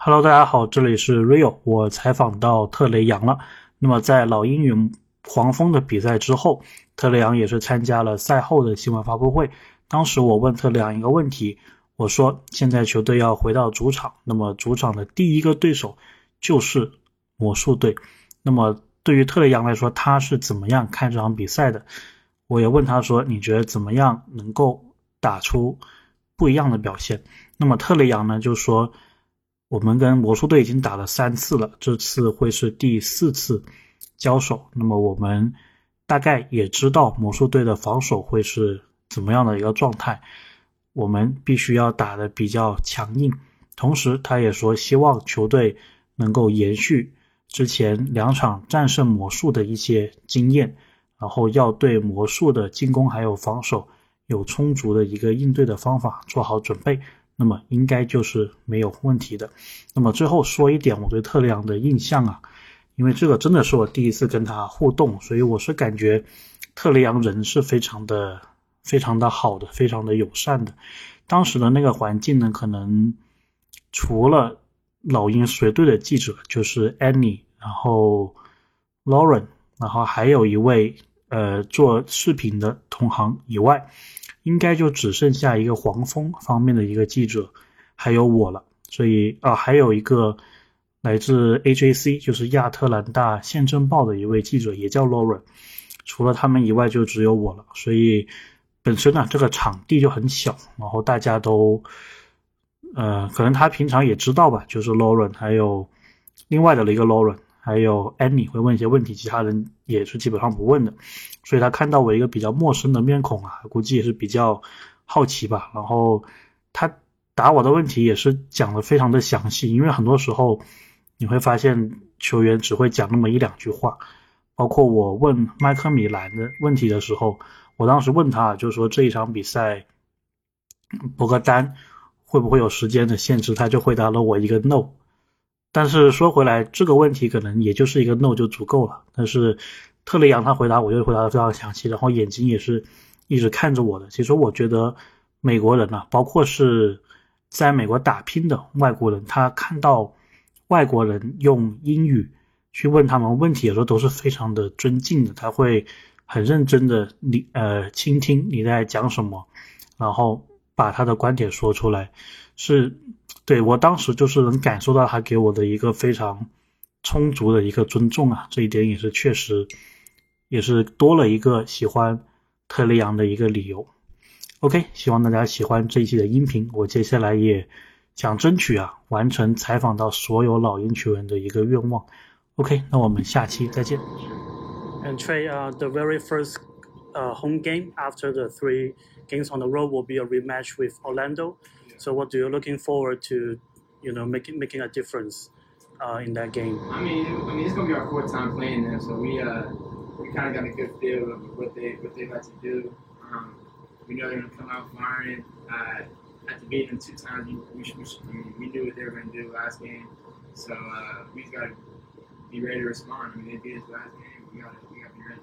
Hello，大家好，这里是 Rio。我采访到特雷杨了。那么在老鹰与黄蜂的比赛之后，特雷杨也是参加了赛后的新闻发布会。当时我问特雷杨一个问题，我说：现在球队要回到主场，那么主场的第一个对手就是魔术队。那么对于特雷杨来说，他是怎么样看这场比赛的？我也问他说：你觉得怎么样能够打出不一样的表现？那么特雷杨呢就说。我们跟魔术队已经打了三次了，这次会是第四次交手。那么我们大概也知道魔术队的防守会是怎么样的一个状态，我们必须要打的比较强硬。同时，他也说希望球队能够延续之前两场战胜魔术的一些经验，然后要对魔术的进攻还有防守有充足的一个应对的方法做好准备。那么应该就是没有问题的。那么最后说一点我对特雷杨的印象啊，因为这个真的是我第一次跟他互动，所以我是感觉特雷杨人是非常的、非常的好的，非常的友善的。当时的那个环境呢，可能除了老鹰随队的记者就是 Annie，然后 Lauren，然后还有一位呃做视频的同行以外。应该就只剩下一个黄蜂方面的一个记者，还有我了。所以啊，还有一个来自 AJC，就是亚特兰大宪政报的一位记者，也叫 Lauren。除了他们以外，就只有我了。所以本身呢，这个场地就很小，然后大家都，呃，可能他平常也知道吧，就是 Lauren，还有另外的一个 Lauren。还有 Annie 会问一些问题，其他人也是基本上不问的，所以他看到我一个比较陌生的面孔啊，估计也是比较好奇吧。然后他答我的问题也是讲的非常的详细，因为很多时候你会发现球员只会讲那么一两句话。包括我问麦克米兰的问题的时候，我当时问他就是说这一场比赛博格丹会不会有时间的限制，他就回答了我一个 no。但是说回来，这个问题可能也就是一个 no 就足够了。但是特雷杨他回答，我就回答的非常详细，然后眼睛也是一直看着我的。其实我觉得美国人呢，包括是在美国打拼的外国人，他看到外国人用英语去问他们问题的时候，都是非常的尊敬的。他会很认真的你呃倾听你在讲什么，然后把他的观点说出来，是。对我当时就是能感受到他给我的一个非常充足的一个尊重啊，这一点也是确实，也是多了一个喜欢特雷杨的一个理由。OK，希望大家喜欢这一期的音频，我接下来也想争取啊完成采访到所有老鹰球员的一个愿望。OK，那我们下期再见。And Trey, uh, the very first uh, home game after the three games on the road will be a rematch with Orlando. So what do you looking forward to, you know, making making a difference uh, in that game? I mean, I mean, it's gonna be our fourth time playing them, so we uh we kind of got a good feel of what they what they like to do. Um, we know they're gonna come out firing. Uh, after beating them two times, we, we, we, we knew what they were gonna do last game. So uh, we just gotta be ready to respond. I mean, they beat us last game. We gotta we gotta be ready.